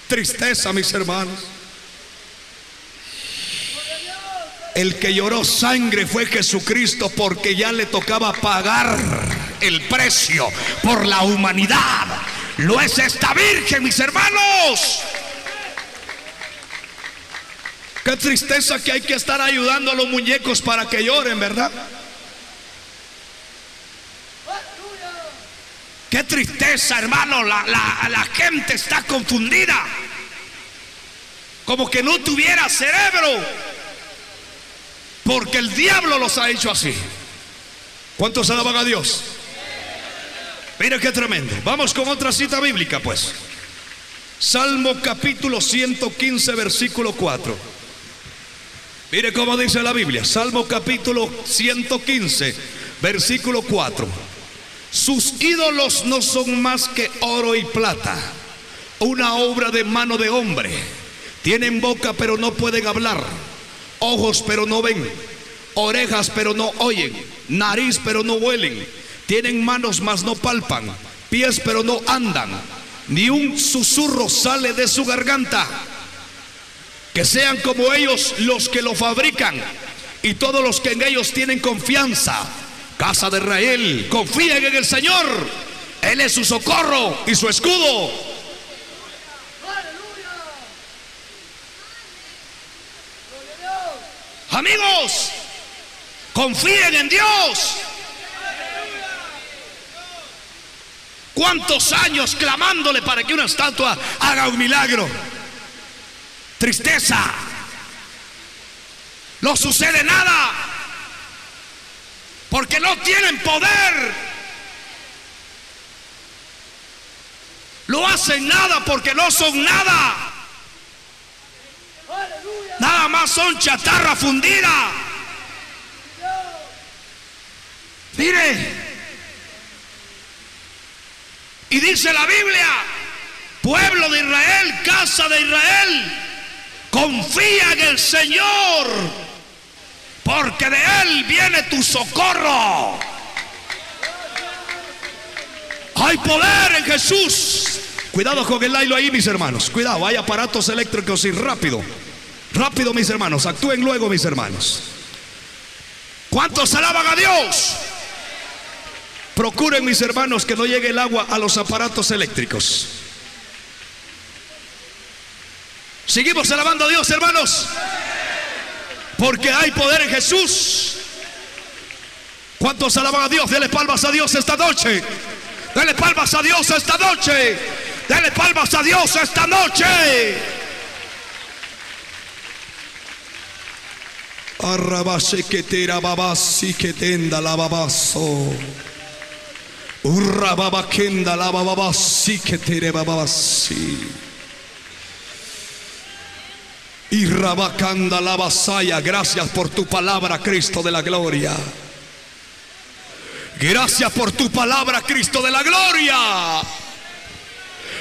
Speaker 2: Tristeza, mis hermanos. El que lloró sangre fue Jesucristo porque ya le tocaba pagar el precio por la humanidad. Lo es esta virgen, mis hermanos. Qué tristeza que hay que estar ayudando a los muñecos para que lloren, ¿verdad? Qué tristeza, hermano. La, la- la gente está confundida. Como que no tuviera cerebro. Porque el diablo los ha hecho así. ¿Cuántos alaban a Dios? Mira qué tremendo. Vamos con otra cita bíblica, pues. Salmo capítulo 115, versículo 4. Mire cómo dice la Biblia. Salmo capítulo 115, versículo 4. Sus ídolos no son más que oro y plata, una obra de mano de hombre. Tienen boca pero no pueden hablar, ojos pero no ven, orejas pero no oyen, nariz pero no huelen. Tienen manos mas no palpan, pies pero no andan, ni un susurro sale de su garganta. Que sean como ellos los que lo fabrican y todos los que en ellos tienen confianza. Casa de Israel, confíen en el Señor. Él es su socorro y su escudo. Amigos, confíen en Dios. ¿Cuántos años clamándole para que una estatua haga un milagro? Tristeza. No sucede nada. Porque no tienen poder. No hacen nada porque no son nada. Nada más son chatarra fundida. Mire. Y dice la Biblia, pueblo de Israel, casa de Israel, confía en el Señor, porque de Él viene tu socorro. Hay poder en Jesús. Cuidado con el lailo ahí, mis hermanos. Cuidado, hay aparatos eléctricos y rápido. Rápido, mis hermanos. Actúen luego, mis hermanos. ¿Cuántos alaban a Dios? Procuren, mis hermanos, que no llegue el agua a los aparatos eléctricos. Seguimos alabando a Dios, hermanos. Porque hay poder en Jesús. ¿Cuántos alaban a Dios? Dele palmas a Dios esta noche. Dele palmas a Dios esta noche. Dele palmas a Dios esta noche. Arrabase que tera babasi que tenda la babaso. Urrababa kenda la babasi que tere babasi. Y rabacanda la vasaya. Gracias por tu palabra, Cristo de la gloria. Gracias por tu palabra, Cristo de la gloria.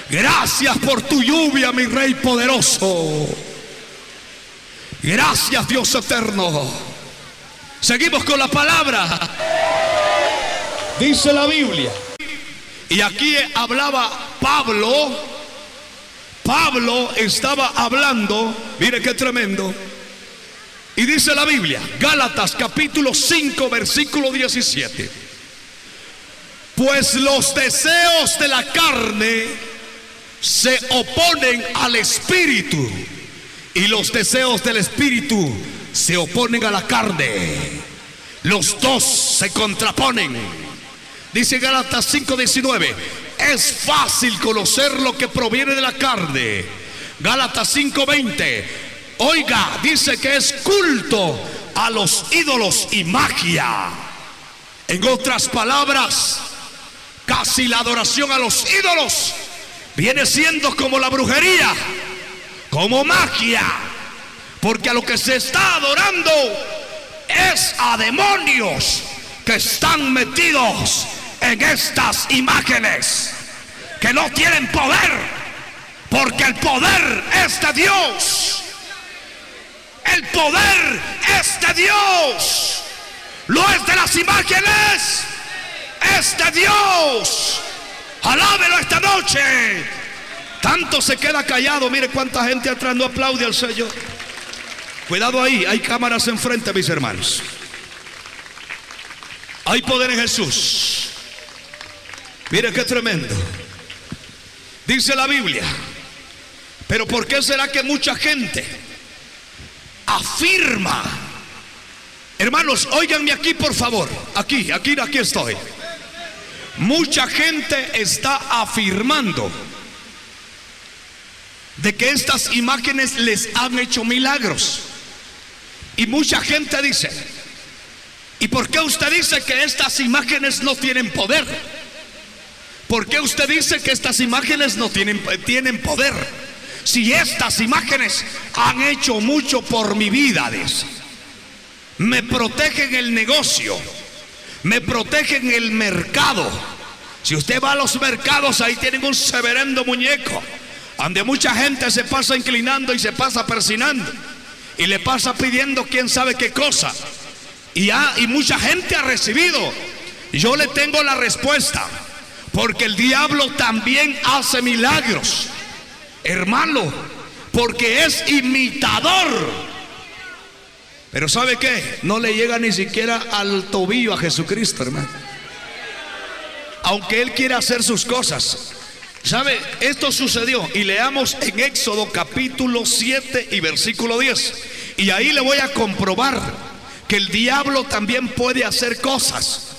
Speaker 2: Gracias por tu lluvia, mi Rey poderoso. Gracias, Dios eterno. Seguimos con la palabra. Dice la Biblia. Y aquí hablaba Pablo. Pablo estaba hablando, mire qué tremendo. Y dice la Biblia, Gálatas capítulo 5, versículo 17. Pues los deseos de la carne se oponen al espíritu y los deseos del espíritu se oponen a la carne. Los dos se contraponen. Dice Gálatas 5:19, es fácil conocer lo que proviene de la carne. Gálatas 5:20, oiga, dice que es culto a los ídolos y magia. En otras palabras, casi la adoración a los ídolos viene siendo como la brujería, como magia, porque a lo que se está adorando es a demonios que están metidos en estas imágenes, que no tienen poder, porque el poder es de Dios. El poder es de Dios. Lo es de las imágenes, es de Dios. Alábelo esta noche. Tanto se queda callado. Mire cuánta gente atrás no aplaude al Señor. Cuidado ahí, hay cámaras enfrente, mis hermanos. Hay poder en Jesús. Mire qué tremendo. Dice la Biblia. Pero ¿por qué será que mucha gente afirma? Hermanos, óiganme aquí por favor. Aquí, aquí, aquí estoy. Mucha gente está afirmando de que estas imágenes les han hecho milagros. Y mucha gente dice, ¿y por qué usted dice que estas imágenes no tienen poder? ¿Por qué usted dice que estas imágenes no tienen, tienen poder? Si estas imágenes han hecho mucho por mi vida, dice. Me protegen el negocio, me protegen el mercado. Si usted va a los mercados, ahí tienen un severendo muñeco, donde mucha gente se pasa inclinando y se pasa persinando y le pasa pidiendo quién sabe qué cosa. Y, y mucha gente ha recibido. Yo le tengo la respuesta. Porque el diablo también hace milagros. Hermano, porque es imitador. Pero ¿sabe qué? No le llega ni siquiera al tobillo a Jesucristo, hermano. Aunque él quiera hacer sus cosas. ¿Sabe? Esto sucedió y leamos en Éxodo capítulo 7 y versículo 10. Y ahí le voy a comprobar que el diablo también puede hacer cosas.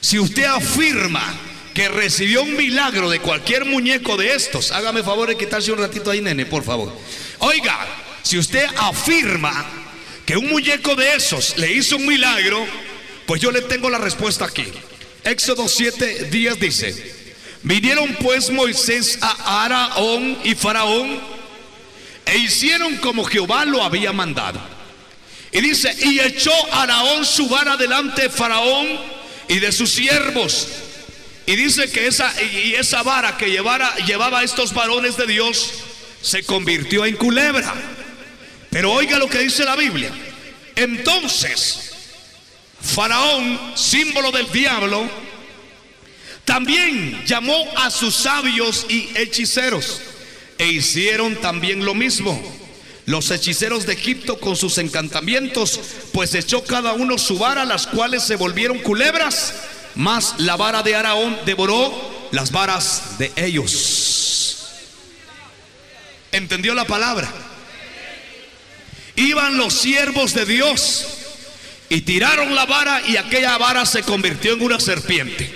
Speaker 2: Si usted afirma que recibió un milagro de cualquier muñeco de estos, hágame favor de quitarse un ratito ahí, nene, por favor. Oiga, si usted afirma que un muñeco de esos le hizo un milagro, pues yo le tengo la respuesta aquí. Éxodo 7, 10 dice, vinieron pues Moisés a Araón y Faraón e hicieron como Jehová lo había mandado. Y dice, y echó Araón su vara delante de Faraón y de sus siervos. Y dice que esa, y esa vara que llevara, llevaba a estos varones de Dios se convirtió en culebra. Pero oiga lo que dice la Biblia. Entonces, Faraón, símbolo del diablo, también llamó a sus sabios y hechiceros e hicieron también lo mismo. Los hechiceros de Egipto con sus encantamientos, pues echó cada uno su vara, las cuales se volvieron culebras, mas la vara de Araón devoró las varas de ellos. ¿Entendió la palabra? Iban los siervos de Dios y tiraron la vara y aquella vara se convirtió en una serpiente.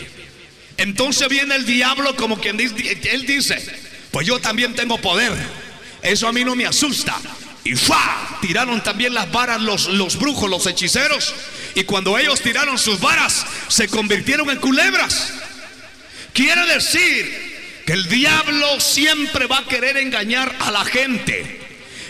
Speaker 2: Entonces viene el diablo como quien dice, él dice, pues yo también tengo poder. Eso a mí no me asusta. Y ¡fa! Tiraron también las varas los, los brujos, los hechiceros. Y cuando ellos tiraron sus varas, se convirtieron en culebras. Quiere decir que el diablo siempre va a querer engañar a la gente.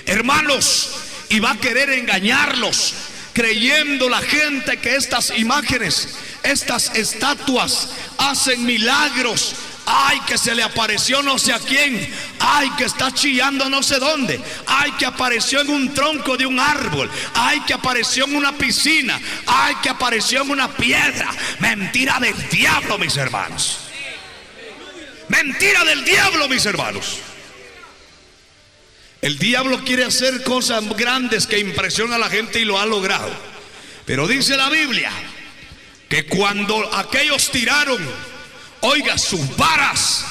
Speaker 2: Hermanos, y va a querer engañarlos, creyendo la gente que estas imágenes, estas estatuas hacen milagros. Ay, que se le apareció no sé a quién. Ay, que está chillando no sé dónde. Ay, que apareció en un tronco de un árbol. Ay, que apareció en una piscina. Ay, que apareció en una piedra. Mentira del diablo, mis hermanos. Mentira del diablo, mis hermanos. El diablo quiere hacer cosas grandes que impresionan a la gente y lo ha logrado. Pero dice la Biblia que cuando aquellos tiraron, oiga, sus varas,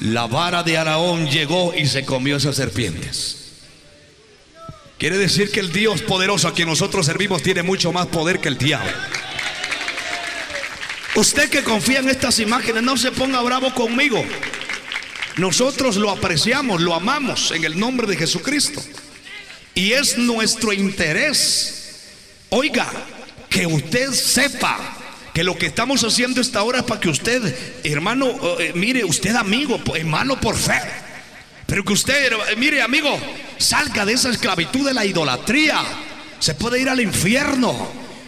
Speaker 2: la vara de Araón llegó y se comió esas serpientes. Quiere decir que el Dios poderoso a quien nosotros servimos tiene mucho más poder que el diablo. Usted que confía en estas imágenes, no se ponga bravo conmigo. Nosotros lo apreciamos, lo amamos en el nombre de Jesucristo. Y es nuestro interés, oiga, que usted sepa que lo que estamos haciendo esta hora es para que usted, hermano, eh, mire, usted amigo, hermano por fe. Pero que usted, eh, mire amigo, salga de esa esclavitud de la idolatría. Se puede ir al infierno.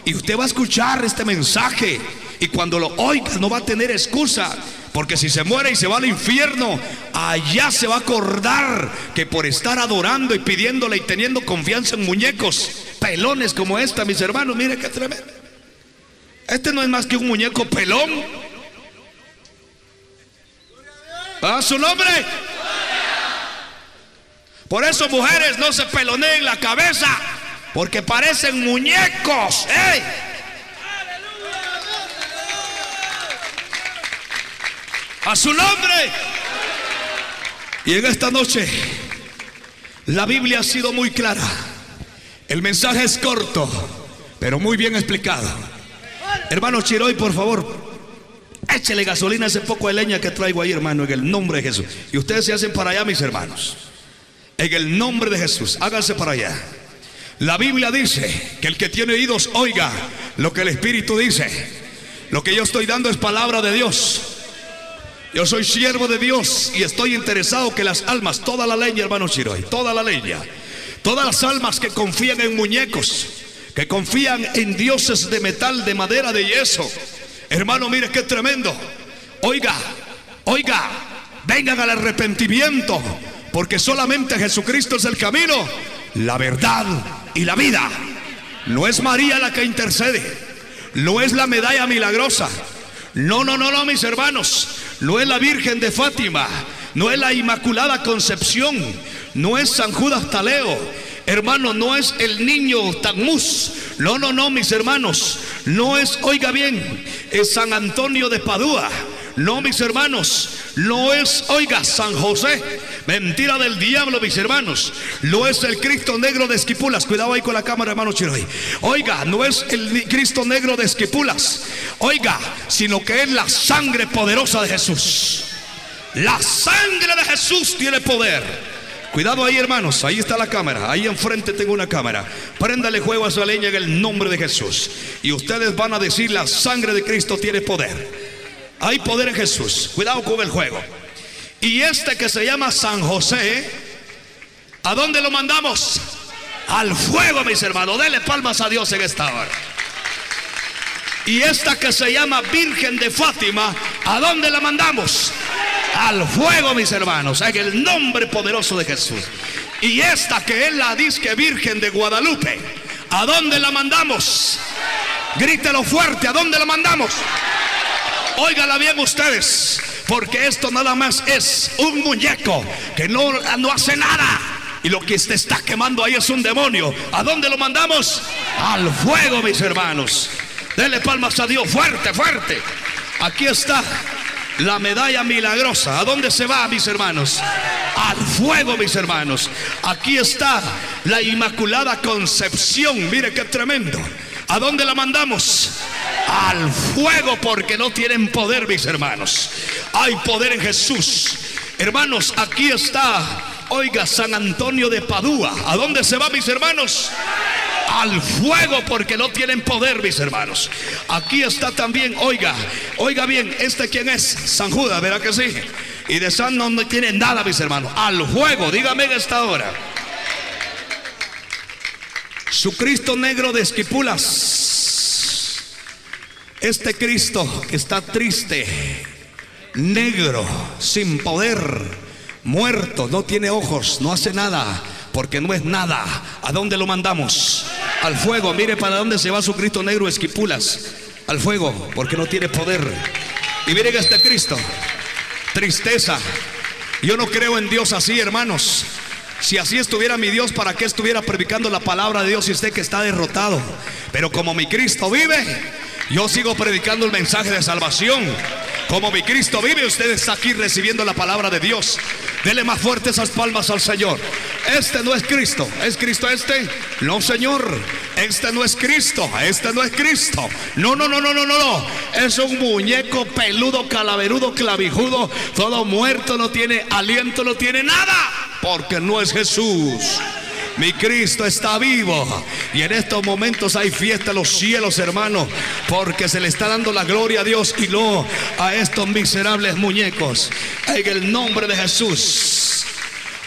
Speaker 2: Y usted va a escuchar este mensaje. Y cuando lo oiga no va a tener excusa. Porque si se muere y se va al infierno, allá se va a acordar que por estar adorando y pidiéndole y teniendo confianza en muñecos pelones como esta, mis hermanos, mire qué tremendo. Este no es más que un muñeco pelón. ¿A su nombre? Por eso mujeres no se peloneen la cabeza, porque parecen muñecos. A su nombre. Y en esta noche la Biblia ha sido muy clara. El mensaje es corto, pero muy bien explicado. Hermano Chiroy, por favor, échele gasolina a ese poco de leña que traigo ahí, hermano, en el nombre de Jesús. Y ustedes se hacen para allá, mis hermanos. En el nombre de Jesús, háganse para allá. La Biblia dice que el que tiene oídos oiga lo que el Espíritu dice. Lo que yo estoy dando es palabra de Dios. Yo soy siervo de Dios y estoy interesado que las almas, toda la leña, hermano Chiroy, toda la leña, todas las almas que confían en muñecos, que confían en dioses de metal, de madera, de yeso. Hermano, mire qué tremendo. Oiga, oiga, vengan al arrepentimiento, porque solamente Jesucristo es el camino, la verdad y la vida. No es María la que intercede, no es la medalla milagrosa. No, no, no, no, mis hermanos. No es la Virgen de Fátima. No es la Inmaculada Concepción. No es San Judas Taleo. Hermano, no es el niño Tamuz. No, no, no, mis hermanos. No es, oiga bien, es San Antonio de Padua. No, mis hermanos. No es, oiga, San José. Mentira del diablo, mis hermanos. No es el Cristo negro de Esquipulas. Cuidado ahí con la cámara, hermano Chiroy. Oiga, no es el Cristo negro de Esquipulas. Oiga, sino que es la sangre poderosa de Jesús. La sangre de Jesús tiene poder. Cuidado ahí, hermanos. Ahí está la cámara. Ahí enfrente tengo una cámara. Préndale juego a esa leña en el nombre de Jesús. Y ustedes van a decir: La sangre de Cristo tiene poder. Hay poder en Jesús. Cuidado con el juego. Y este que se llama San José, ¿a dónde lo mandamos? Al fuego, mis hermanos. Dele palmas a Dios en esta hora. Y esta que se llama Virgen de Fátima, ¿a dónde la mandamos? Al fuego, mis hermanos, en el nombre poderoso de Jesús. Y esta que es la disque Virgen de Guadalupe, ¿a dónde la mandamos? Grítelo fuerte, ¿a dónde la mandamos? Óigala bien ustedes, porque esto nada más es un muñeco que no, no hace nada. Y lo que se está quemando ahí es un demonio. ¿A dónde lo mandamos? Al fuego, mis hermanos. Dele palmas a Dios, fuerte, fuerte. Aquí está la medalla milagrosa. ¿A dónde se va, mis hermanos? Al fuego, mis hermanos. Aquí está la Inmaculada Concepción. Mire qué tremendo. ¿A dónde la mandamos? Al fuego porque no tienen poder, mis hermanos. Hay poder en Jesús. Hermanos, aquí está, oiga, San Antonio de Padua. ¿A dónde se va, mis hermanos? Al fuego porque no tienen poder, mis hermanos. Aquí está también, oiga, oiga bien, ¿este quién es? San Judas, ¿verdad que sí? Y de San no, no tiene nada, mis hermanos. Al fuego, dígame en esta hora. Su Cristo negro de Esquipulas. Este Cristo que está triste, negro, sin poder, muerto, no tiene ojos, no hace nada, porque no es nada. ¿A dónde lo mandamos? Al fuego. Mire para dónde se va su Cristo negro Esquipulas. Al fuego, porque no tiene poder. Y miren este Cristo, tristeza. Yo no creo en Dios así, hermanos. Si así estuviera mi Dios, ¿para qué estuviera predicando la palabra de Dios si usted que está derrotado? Pero como mi Cristo vive, yo sigo predicando el mensaje de salvación. Como mi Cristo vive, usted está aquí recibiendo la palabra de Dios. Dele más fuerte esas palmas al Señor. Este no es Cristo. ¿Es Cristo este? No, Señor. Este no es Cristo. Este no es Cristo. No, no, no, no, no, no, no. Es un muñeco peludo, calaverudo, clavijudo, todo muerto, no tiene aliento, no tiene nada. Porque no es Jesús. Mi Cristo está vivo. Y en estos momentos hay fiesta en los cielos, hermano. Porque se le está dando la gloria a Dios y no a estos miserables muñecos. En el nombre de Jesús.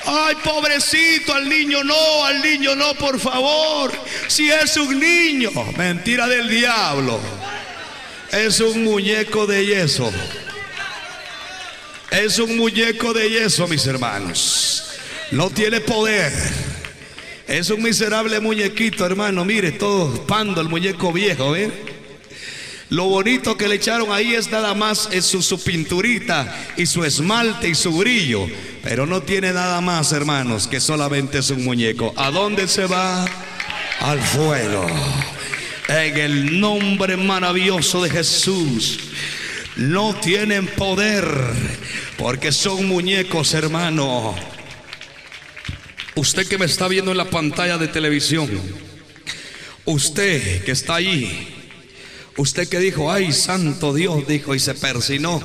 Speaker 2: Ay, pobrecito, al niño no, al niño no, por favor. Si es un niño, mentira del diablo. Es un muñeco de yeso. Es un muñeco de yeso, mis hermanos. No tiene poder. Es un miserable muñequito, hermano. Mire, todo pando el muñeco viejo, ¿ven? Lo bonito que le echaron ahí es nada más su, su pinturita y su esmalte y su brillo. Pero no tiene nada más, hermanos, que solamente es un muñeco. ¿A dónde se va? Al fuego. En el nombre maravilloso de Jesús. No tienen poder porque son muñecos, hermano. Usted que me está viendo en la pantalla de televisión, usted que está ahí, usted que dijo, ay, santo Dios, dijo y se persinó.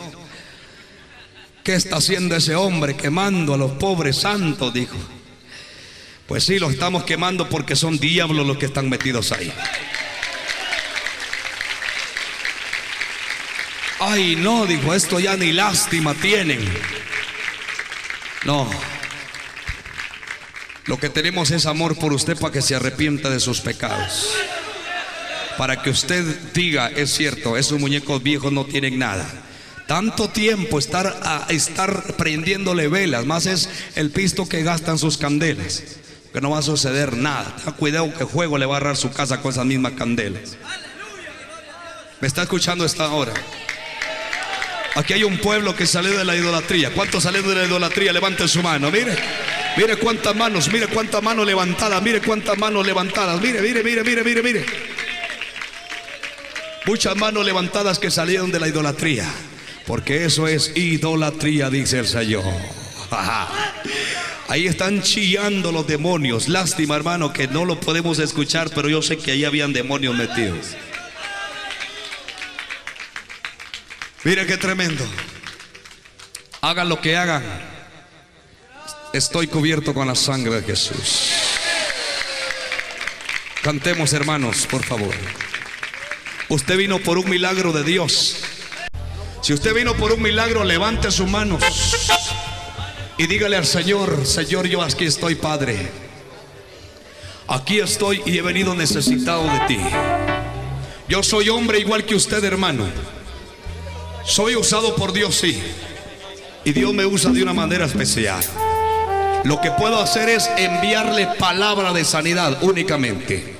Speaker 2: ¿Qué está haciendo ese hombre quemando a los pobres santos? Dijo. Pues sí, los estamos quemando porque son diablos los que están metidos ahí. Ay, no, dijo, esto ya ni lástima tienen. No. Lo que tenemos es amor por usted para que se arrepienta de sus pecados. Para que usted diga, es cierto, esos muñecos viejos no tienen nada. Tanto tiempo estar a estar prendiéndole velas, más es el pisto que gastan sus candelas. Que no va a suceder nada. Cuidado que juego le va a agarrar su casa con esas mismas candelas. ¿Me está escuchando esta hora? Aquí hay un pueblo que salió de la idolatría. ¿Cuántos salieron de la idolatría? Levanten su mano. Mire, mire cuántas manos, mire cuántas manos levantadas, mire cuántas manos levantadas. Mire, mire, mire, mire, mire, mire. Muchas manos levantadas que salieron de la idolatría. Porque eso es idolatría, dice el Señor. Ahí están chillando los demonios. Lástima, hermano, que no lo podemos escuchar, pero yo sé que ahí habían demonios metidos. Mire qué tremendo. Hagan lo que hagan. Estoy cubierto con la sangre de Jesús. Cantemos, hermanos, por favor. Usted vino por un milagro de Dios. Si usted vino por un milagro, levante sus manos y dígale al Señor, Señor, yo aquí estoy, Padre. Aquí estoy y he venido necesitado de ti. Yo soy hombre igual que usted, hermano. Soy usado por Dios, sí. Y Dios me usa de una manera especial. Lo que puedo hacer es enviarle palabra de sanidad únicamente.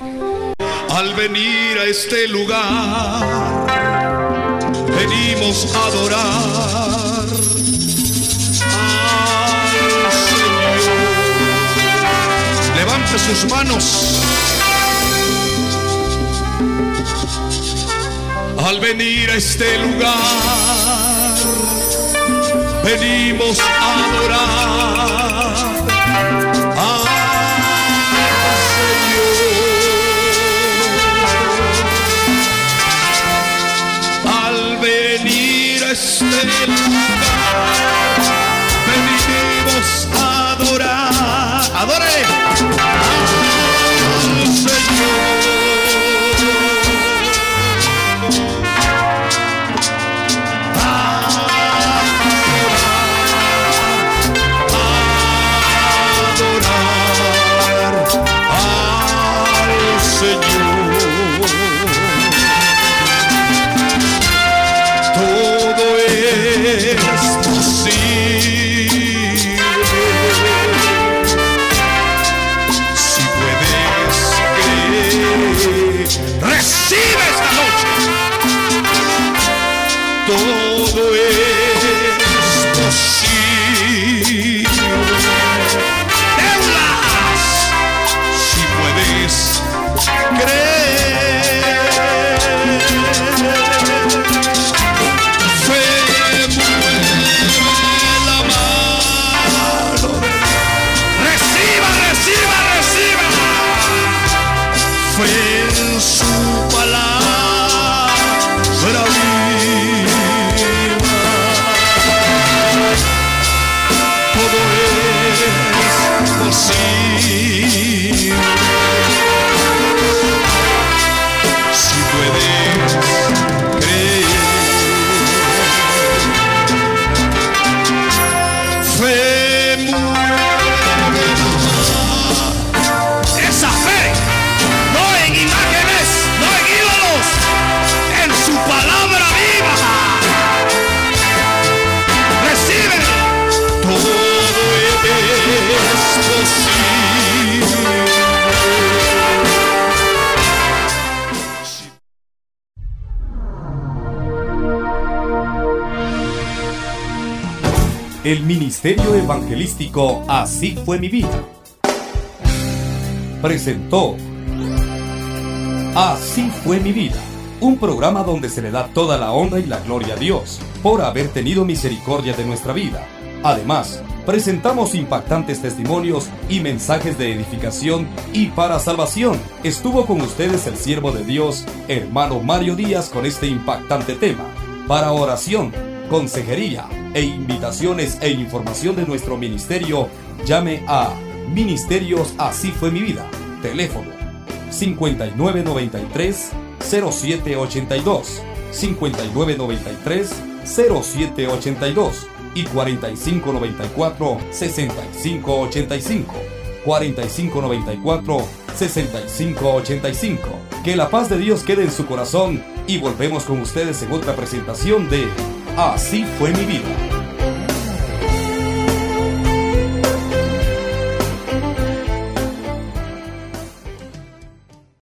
Speaker 2: Al venir a este lugar, venimos a adorar al Señor. Levante sus manos. Al venir a este lugar, venimos a adorar venir a Evangelístico Así fue mi vida. Presentó Así fue mi vida. Un programa donde se le da toda la honra y la gloria a Dios por haber tenido misericordia de nuestra vida. Además, presentamos impactantes testimonios y mensajes de edificación y para salvación. Estuvo con ustedes el siervo de Dios, hermano Mario Díaz, con este impactante tema. Para oración, consejería e invitaciones e información de nuestro ministerio, llame a Ministerios Así fue mi vida. Teléfono 5993 0782 5993 0782 y 4594 6585 4594 6585 Que la paz de Dios quede en su corazón y volvemos con ustedes en otra presentación de Así fue mi vida.